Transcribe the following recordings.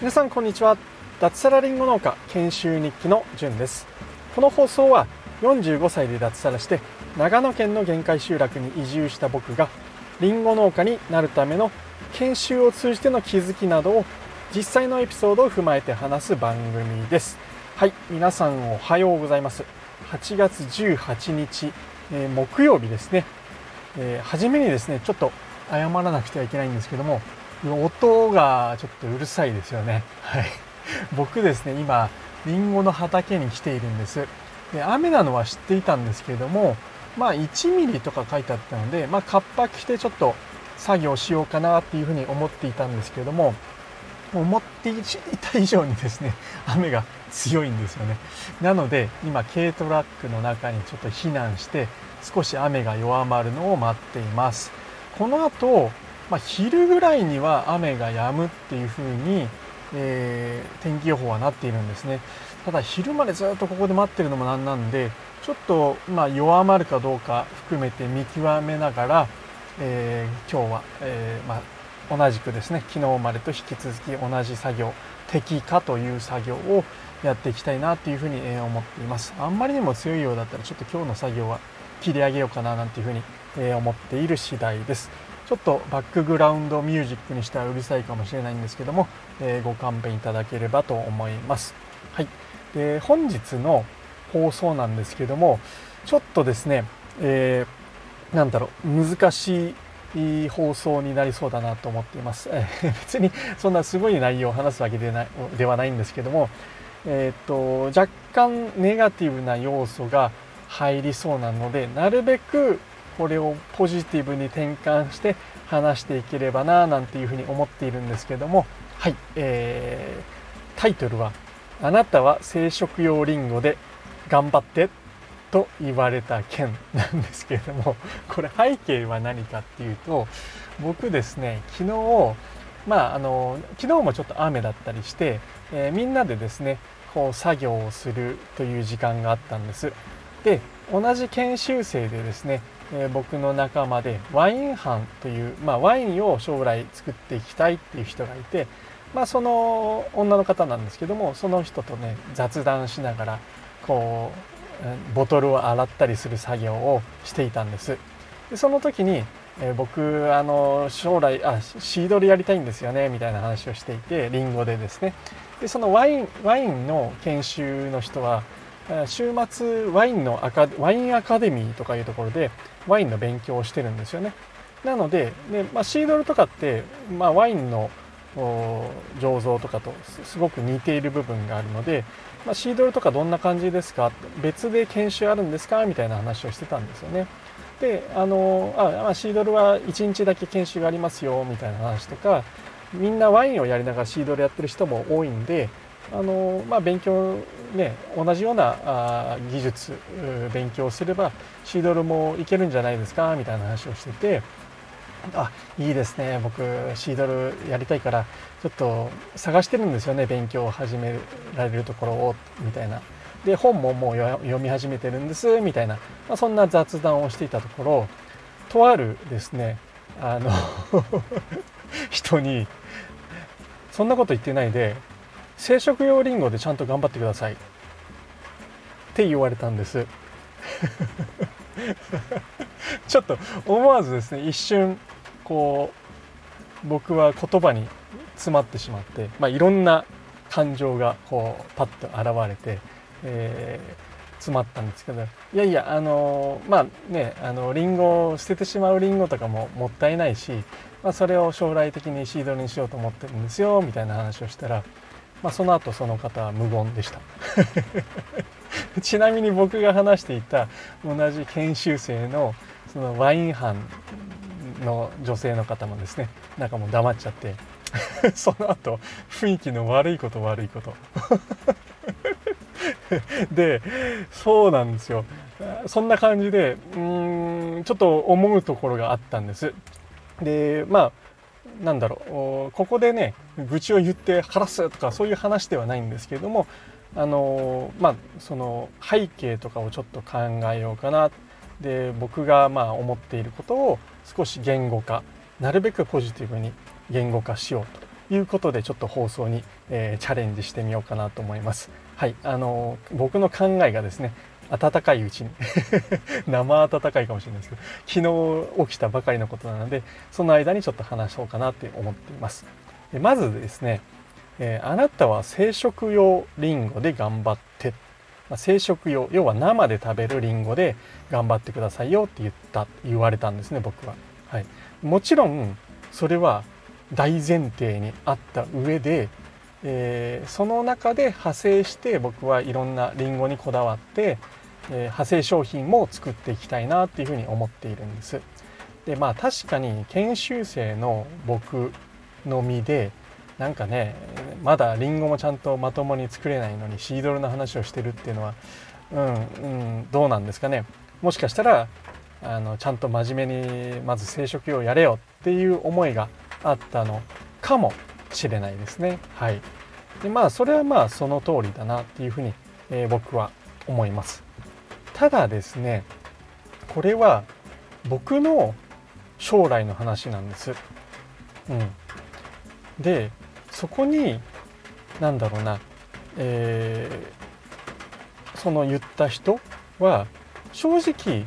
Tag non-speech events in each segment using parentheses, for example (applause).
皆さんこんにちは。脱サラリンゴ農家研修日記のじゅんです。この放送は45歳で脱サラして長野県の限界集落に移住した僕がリンゴ農家になるための研修を通じての気づきなどを実際のエピソードを踏まえて話す番組です。はい皆さんおはようございます。8月18日、えー、木曜日ですね、えー、初めにですねちょっと謝らなくてはいけないんですけども音がちょっとうるさいですよね。はい。(laughs) 僕ですね、今、リンゴの畑に来ているんです。で、雨なのは知っていたんですけれども、まあ1ミリとか書いてあったので、まあカッパ着てちょっと作業しようかなっていうふうに思っていたんですけれども、思っていた以上にですね、(laughs) 雨が強いんですよね。なので、今軽トラックの中にちょっと避難して、少し雨が弱まるのを待っています。この後、まあ、昼ぐらいには雨が止むっていう風に、えー、天気予報はなっているんですねただ昼までずっとここで待ってるのもなんなんでちょっと、まあ、弱まるかどうか含めて見極めながら、えー、今日は、えー、まあ、同じくですね昨日までと引き続き同じ作業適化という作業をやっていきたいなというふうに思っていますあんまりにも強いようだったらちょっと今日の作業は切り上げようかななんていうふうに思っている次第ですちょっとバックグラウンドミュージックにしてはうるさいかもしれないんですけども、えー、ご勘弁いただければと思います。はい。で、本日の放送なんですけども、ちょっとですね、えー、なんだろう、難しい放送になりそうだなと思っています。えー、(laughs) 別にそんなすごい内容を話すわけでないではないんですけども、えっ、と、若干ネガティブな要素が入りそうなので、なるべくこれをポジティブに転換して話していければななんていうふうに思っているんですけどもはい、えー、タイトルは「あなたは生殖用リンゴで頑張って」と言われた件なんですけれどもこれ背景は何かっていうと僕ですね昨日まああの昨日もちょっと雨だったりして、えー、みんなでですねこう作業をするという時間があったんです。で同じ研修生でですねえ、僕の仲間でワイン班という、まあ、ワインを将来作っていきたいっていう人がいて、まあ、その女の方なんですけどもその人とね雑談しながらこうボトルを洗ったりする作業をしていたんです。でその時に、え、僕あの将来あシードルやりたいんですよねみたいな話をしていてリンゴでですね。でそのワインワインの研修の人は週末ワインのアカワインアカデミーとかいうところでワインの勉強をしてるんですよね。なのでで、まあ、シードルとかって、まあ、ワインの醸造とかとすごく似ている部分があるので、まあ、シードルとかどんな感じですか？別で研修あるんですか？みたいな話をしてたんですよね。であのあ、まあ、シードルは1日だけ研修がありますよみたいな話とかみんなワインをやりながらシードルやってる人も多いんであのまあ、勉強ね同じようなあ技術勉強すればシードルもいけるんじゃないですかみたいな話をしててあいいですね僕シードルやりたいからちょっと探してるんですよね勉強を始められるところをみたいな。で本ももう読み始めてるんですみたいな、まあ、そんな雑談をしていたところとあるですねあの (laughs) 人にそんなこと言ってないで生殖用リンゴでちゃんと頑張ってください。って言われたんです。(laughs) ちょっと思わずですね一瞬こう僕は言葉に詰まってしまって、まあ、いろんな感情がこうパッと現れて、えー、詰まったんですけどいやいやあのまあねあのリンゴを捨ててしまうリンゴとかももったいないし、まあ、それを将来的にシードにしようと思ってるんですよみたいな話をしたらまあ、その後その方は無言でした。(laughs) ちなみに僕が話していた同じ研修生のそのワイン班の女性の方もですねなんかもう黙っちゃって (laughs) その後雰囲気の悪いこと悪いこと。(laughs) でそうなんですよ。そんな感じでうんちょっと思うところがあったんです。でまあなんだろうここでね愚痴を言って晴らすとかそういう話ではないんですけれどもあのまあその背景とかをちょっと考えようかなで僕がまあ思っていることを少し言語化なるべくポジティブに言語化しようということでちょっと放送に、えー、チャレンジしてみようかなと思います。はい、あの僕の考えがですね暖かいうちに (laughs) 生暖かいかもしれないですけど昨日起きたばかりのことなのでその間にちょっと話そうかなって思っていますまずですね、えー、あなたは生殖用リンゴで頑張ってまあ、生殖用要は生で食べるりんごで頑張ってくださいよって言った言われたんですね僕は、はい、もちろんそれは大前提にあった上で、えー、その中で派生して僕はいろんなりんごにこだわって、えー、派生商品も作っていきたいなっていうふうに思っているんです。でまあ確かに研修生の僕の身でなんかねまだりんごもちゃんとまともに作れないのにシードルの話をしてるっていうのはうん、うん、どうなんですかね。もしかしたらあのちゃんと真面目にまず生殖をやれよっていう思いがあったのかもしれないですね。はい。でまあそれはまあその通りだなっていうふうに、えー、僕は思います。ただですねこれは僕の将来の話なんです。うん。でそこに何だろうな、えー、その言った人は正直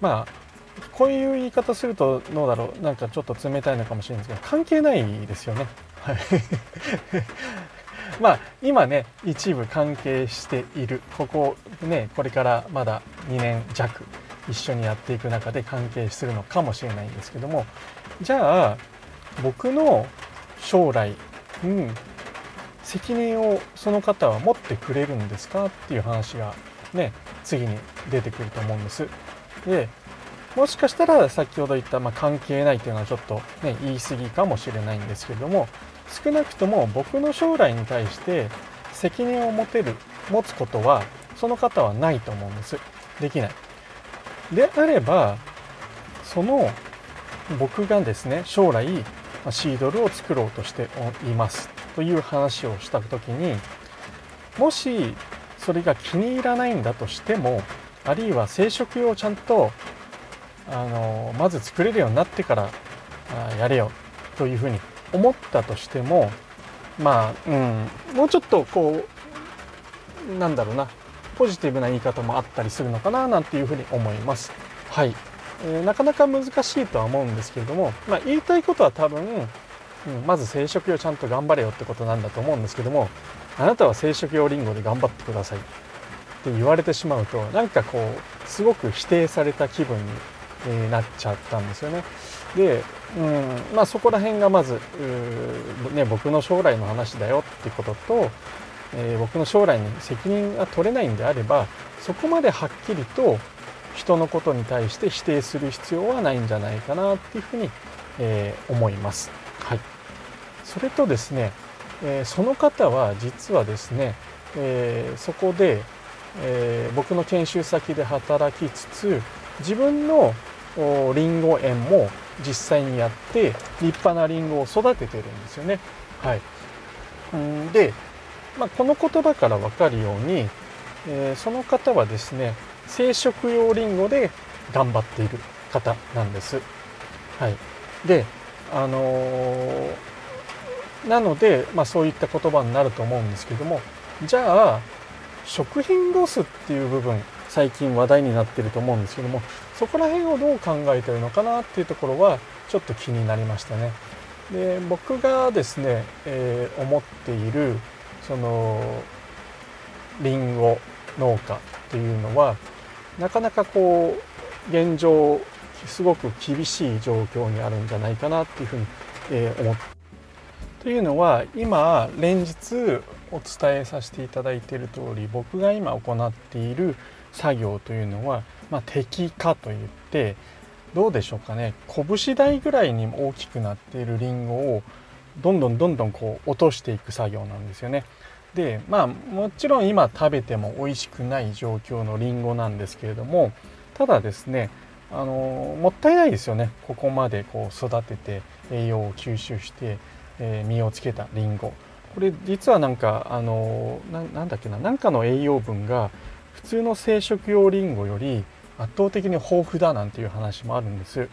まあこういう言い方するとどうだろうなんかちょっと冷たいのかもしれないですけど関係ないですよね。はい。(laughs) まあ今ね一部関係している。ここねこれからまだ2年弱一緒にやっていく中で関係するのかもしれないんですけども。じゃあ僕の将来うん、責任をその方は持ってくれるんですかっていう話がね次に出てくると思うんです。でもしかしたら先ほど言った、まあ、関係ないというのはちょっと、ね、言い過ぎかもしれないんですけれども少なくとも僕の将来に対して責任を持てる持つことはその方はないと思うんです。できない。であればその僕がですね将来シードルを作ろうとしていますという話をした時にもしそれが気に入らないんだとしてもあるいは生殖用をちゃんとあのまず作れるようになってからやれよというふうに思ったとしてもまあ、うん、もうちょっとこうなんだろうなポジティブな言い方もあったりするのかななんていうふうに思います。はいえー、なかなか難しいとは思うんですけれども、まあ、言いたいことは多分、うん、まず生殖用ちゃんと頑張れよってことなんだと思うんですけどもあなたは生殖用リンゴで頑張ってくださいって言われてしまうとなんかこうすごく否定された気分になっちゃったんですよね。で、うんまあ、そこら辺がまず、ね、僕の将来の話だよってことと、えー、僕の将来に責任が取れないんであればそこまではっきりと人のことに対して否定する必要はないんじゃないかなっていうふうに、えー、思います。はい、それとですね、えー、その方は実はですね、えー、そこで、え僕の研修先で働きつつ自分のりんご園も実際にやって立派なりんごを育ててるんですよね。はい、んで、まあ、この言葉から分かるように、えその方はですね生殖用リンゴで頑張っている方なんです。はい、であのー、なので、まあ、そういった言葉になると思うんですけどもじゃあ食品ロスっていう部分最近話題になってると思うんですけどもそこら辺をどう考えてるのかなっていうところはちょっと気になりましたね。で僕がですね、えー、思っているそのリンゴ農家っていうのはなかなかこう現状すごく厳しい状況にあるんじゃないかなっていうふうに、え思って。というのは今連日お伝えさせていただいている通り僕が今行っている作業というのは、まあ、適化といってどうでしょうかね拳台ぐらいに大きくなっているりんごをどんどんどんどんこう落としていく作業なんですよね。でまあもちろん今食べても美味しくない状況のりんごなんですけれどもただですねあのもったいないですよね。ここまでこう育てて栄養を吸収して、えー、実をつけたりんごこれ実はなんかあのなんだっけな何かの栄養分が普通の生殖用りんごより圧倒的に豊富だなんていう話もあるんです。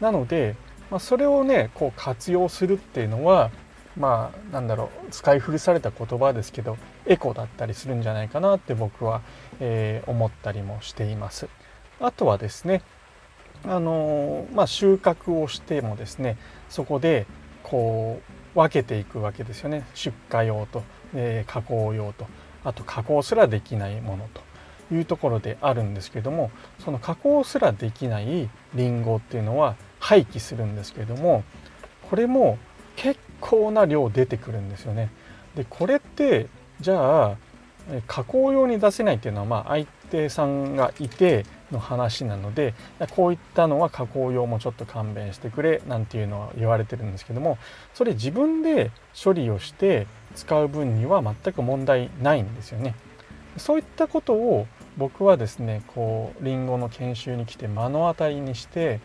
なので、まあ、それをねこう活用するっていうのはまあなんだろう使い古された言葉ですけどエコだったりするんじゃないかなって僕は、えー、思ったりもしています。あとはですねあのまあ、収穫をしてもですねそこでこう分けていくわけですよね。出荷用と、えー、加工用とあと加工すらできないものと。いうところであるんですけどもその加工すらできないりんごっていうのは廃棄するんですけどもこれも結構な量出てくるんですよね。でこれってじゃあ加工用に出せないっていうのはまあ相手さんがいての話なのでこういったのは加工用もちょっと勘弁してくれなんていうのは言われてるんですけどもそれ自分で処理をして使う分には全く問題ないんですよね。そういったことを僕はですねこうリンゴの研修に来て目の当たりにして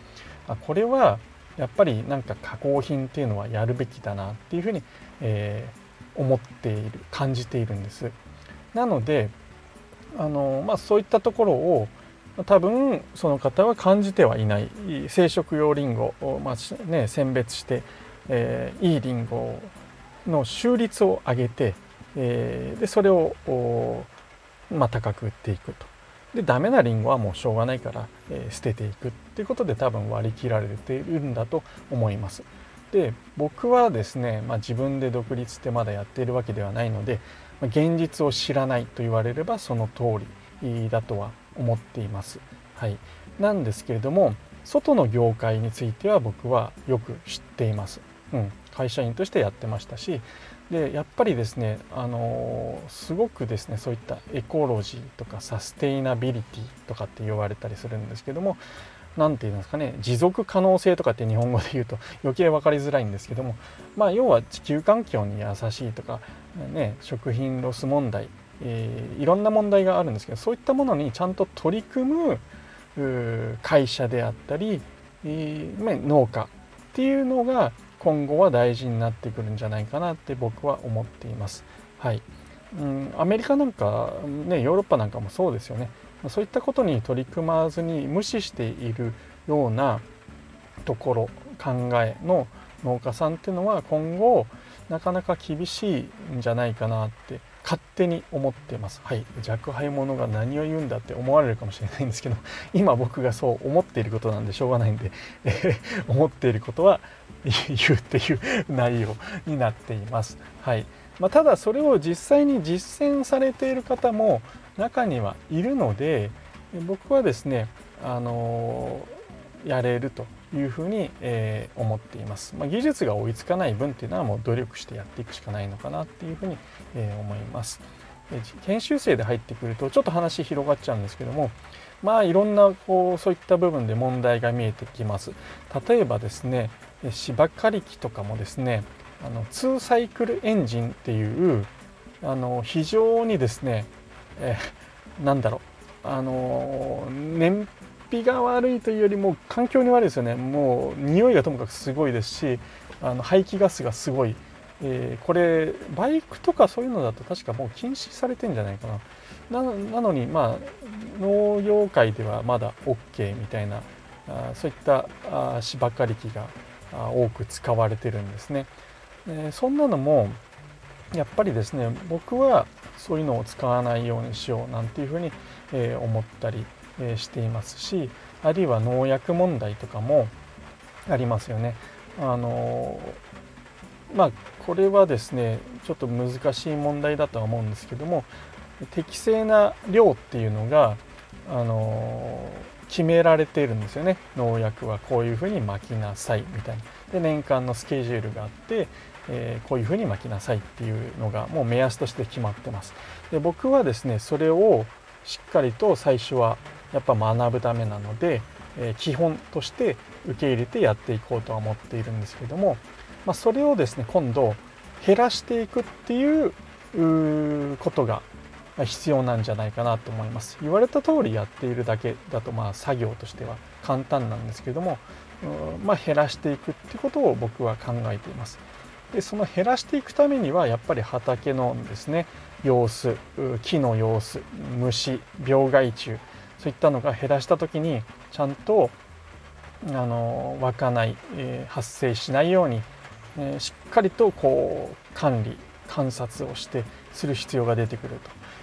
あこれはやっぱりなんか加工品っていうのはやるべきだなっていうふうに、えー、思っている感じているんです。なのであの、まあ、そういったところを多分その方は感じてはいない生殖用リンゴを、まあね、選別して、えー、いいリンゴの収率を上げて、えー、でそれを、まあ、高く売っていくと。でダメなリンゴはもうしょうがないから、えー、捨てていくっていうことで多分割り切られているんだと思います。で僕はですね、まあ、自分で独立してまだやっているわけではないので、ま、現実を知らないと言われればその通りだとは思っています。はい、なんですけれども外の業界については僕はよく知っています。うん、会社員としてやってましたしでやっぱりですね、あのすごくですねそういったエコロジーとかサステイナビリティとかって言われたりするんですけども何て言うんですかね持続可能性とかって日本語で言うと余計分かりづらいんですけどもまあ要は地球環境に優しいとか、ね、食品ロス問題えー、いろんな問題があるんですけどそういったものにちゃんと取り組む会社であったり、えー、農家っていうのが今後は大事になってくるんじゃないかなって僕は思っています。はい、うん、アメリカなんか、ね、ヨーロッパなんかもそうですよね。そういったことに取り組まずに無視しているようなところ考えの農家さんっていうのは今後なかなか厳しいんじゃないかなって勝手に思ってます。はい。若輩者が何を言うんだって思われるかもしれないんですけど、(laughs) 今僕がそう思っていることなんでしょうがないんで、えー、思っていることは言うっていう内容になっています。はい。まあ、ただそれを実際に実践されている方も中にはいるので、僕はですね、あのー、やれるというふうに、えー、思っています、まあ、技術が追いつかない分っていうのはもう努力してやっていくしかないのかなっていうふうに、えー、思います。研修生で入ってくるとちょっと話広がっちゃうんですけどもまあいろんなこうそういった部分で問題が見えてきます。例えばですね芝刈り機とかもですねあの2サイクルエンジンっていうあの非常にですね、えー、なんだろうあの燃費が悪いというよりも環境に悪いですよね。もう匂いがともかくすごいですしあの排気ガスがすごい、えー、これバイクとかそういうのだと確かもう禁止されてんじゃないかな。なのにまあ農業界ではまだ OK みたいなあそういった芝刈り機が多く使われてるんですね、えー、そんなのもやっぱりですね僕はそういうのを使わないようにしようなんていうふうに、えー、思ったりえしていますしあるいは農薬問題とかもありますよね。あのまあこれはですねちょっと難しい問題だとは思うんですけども適正な量っていうのがあの決められているんですよね。農薬はこういうふうにまきなさいみたいな。で年間のスケジュールがあって、えー、こういうふうにまきなさいっていうのがもう目安として決まってます。で僕はですねそれをしっかりと最初はやっぱ学ぶためなので、え基本として受け入れてやっていこうとは思っているんですけども、まあ、それをですね今度減らしていくっていうことが必要なんじゃないかなと思います。言われた通りやっているだけだとまあ作業としては簡単なんですけども、まあ、減らしていくってことを僕は考えています。でその減らしていくためにはやっぱり畑のですね様子木の様子虫病害虫そういったのが減らした時にちゃんとあの湧かない、えー、発生しないように、えー、しっかりとこう管理観察をしてする必要が出てくる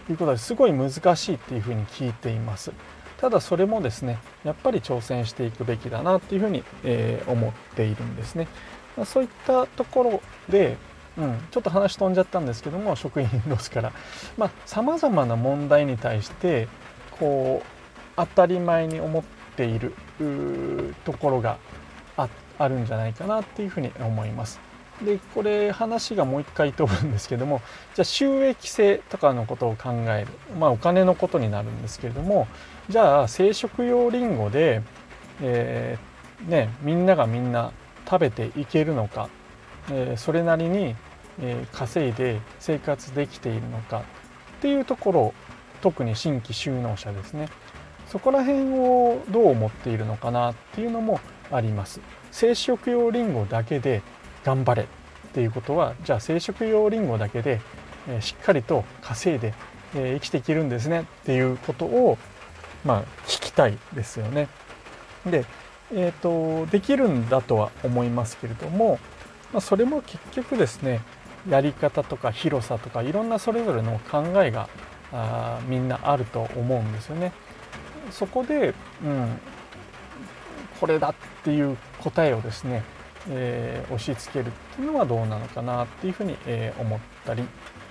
と。いうことですごい難しいっていうふうに聞いています。ただそれもですねやっぱり挑戦していくべきだなっていうふうに、えー、思っているんですね。そういったところでうん、ちょっと話飛んじゃったんですけども食品ロスから。さまざ、まな問題に対してこう当たり前に思っているところがあるんじゃないかなっていうふうに思います。でこれ話がもう一回飛ぶんですけどもじゃあ収益性とかのことを考えるまあお金のことになるんですけれどもじゃあ生殖用リンゴで、えー、ね、みんながみんな食べていけるのか、えー、それなりにえ稼いで生活できているのかっていうところ特に新規就農者ですねそこら辺をどう思っているのかなっていうのもあります生殖用リンゴだけで頑張れっていうことはじゃあ生殖用リンゴだけで、えしっかりと稼いで、え生きていけるんですねっていうことをまあ聞きたいですよねでえーと、とできるんだとは思いますけれども、まあ、それも結局ですねやり方とか広さとかいろんなそれぞれの考えがあみんなあると思うんですよね。そこで、うん、これだっていう答えをですね、えー、押し付けるっていうのはどうなのかなっていうふうに、えー、思ったり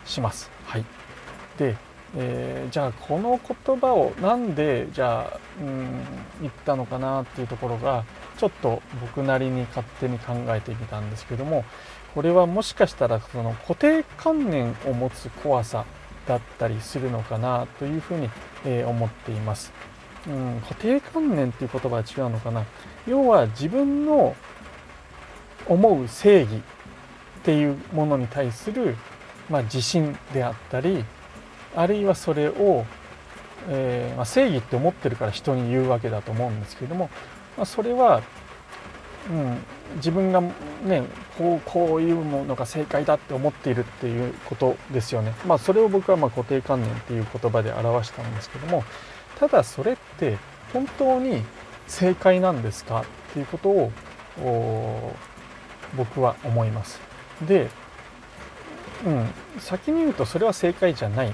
します。はい、で、えー、じゃあこの言葉をなんでじゃあ、うん、言ったのかなっていうところがちょっと僕なりに勝手に考えてみたんですけどもこれはもしかしたらその固定観念を持つ怖さだったりするのかなというふうに、え思っています。うん、固定観念っていう言葉は違うのかな要は自分の思う正義っていうものに対する、まあ、自信であったりあるいはそれを、えー、まあ、正義って思ってるから人に言うわけだと思うんですけれども、まあ、それはうん、自分がねこうこういうものが正解だって思っているっていうことですよね。まあそれを僕はま固定観念っていう言葉で表したんですけどもただそれって本当に正解なんですかっていうことを僕は思います。で、うん、先に言うとそれは正解じゃない (laughs) っ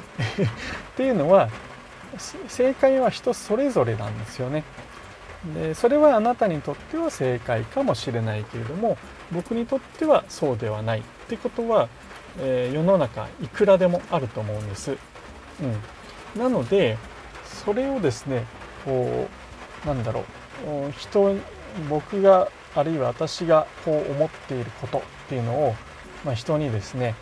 ていうのは正解は人それぞれなんですよね。でそれはあなたにとっては正解かもしれないけれども僕にとってはそうではないってことは、えー、世の中いくらでもあると思うんです。うん、なのでそれをですねこうなんだろう人僕があるいは私がこう思っていることっていうのを、まあ、人にですね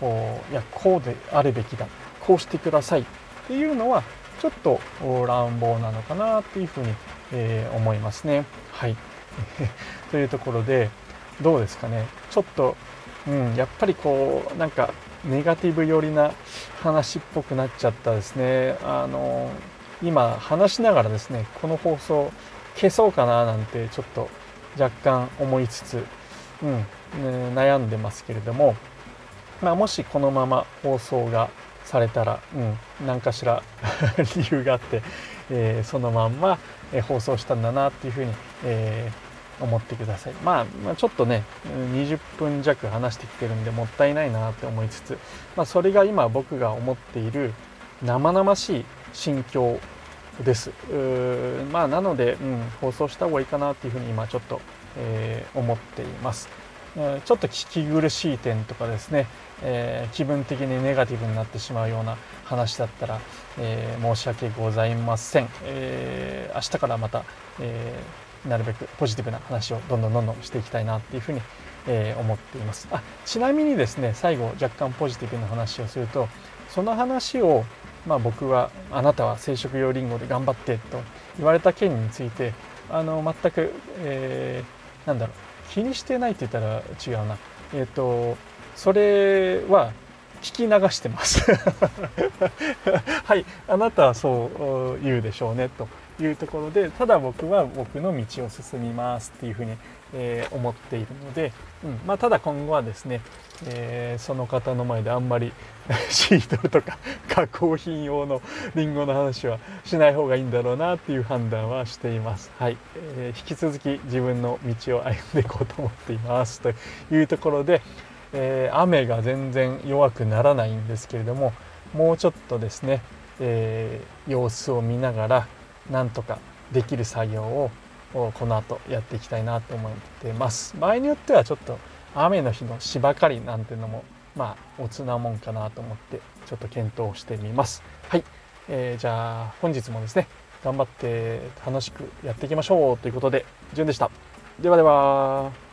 こういやこうであるべきだこうしてくださいっていうのはちょっと乱暴なのかなっていうふうにえー、思いますね。はい。(laughs) というところで、どうですかね。ちょっと、うん、やっぱりこう、なんか、ネガティブ寄りな話っぽくなっちゃったですね。あの、今、話しながらですね、この放送消そうかななんて、ちょっと若干思いつつ、うん、ね、悩んでますけれども、まあ、もしこのまま放送がされたら、うん、何かしら (laughs) 理由があって、えー、そのまんま、え放送したんだなっていうふうに、えー、思ってください、まあ、まあ、ちょっとね20分弱話してきてるんでもったいないなって思いつつ、まあ、それが今僕が思っている生々しい心境です。まあなので、うん、放送した方がいいかなっていうふうに今ちょっと、えー、思っています。ちょっと聞き苦しい点とかですね、えー、気分的にネガティブになってしまうような話だったら、えー、申し訳ございません、えー、明日からまた、えなるべくポジティブな話をどんどんどんどんしていきたいなっていうふうに、え思っています。あちなみにですね最後若干ポジティブな話をするとその話をまあ、僕はあなたは生殖用リンゴで頑張ってと言われた件についてあの全く、えー、なんだろう気にしてないって言ったら違うな。えっ、ー、とそれは聞き流してます。(laughs) はいあなたはそう言うでしょうねというところでただ僕は僕の道を進みますっていうふうに、えー、思っているので、うんまあ、ただ今後はですね、えー、その方の前であんまり (laughs) シートルとか (laughs) 加工品用のリンゴの話はしない方がいいんだろうなっていう判断はしています。はい、えー、引き続き自分の道を歩んでいこうと思っていますというところで、え、雨が全然弱くならないんですけれどももうちょっとですね、え、様子を見ながらなんとかできる作業ををこの後やっていきたいなと思ってます場合によってはちょっと雨の日の芝刈りなんていうのもまあおつなもんかなと思ってちょっと検討してみますはい、えー、じゃあ本日もですね頑張って楽しくやっていきましょうということで、順でした。ではでは。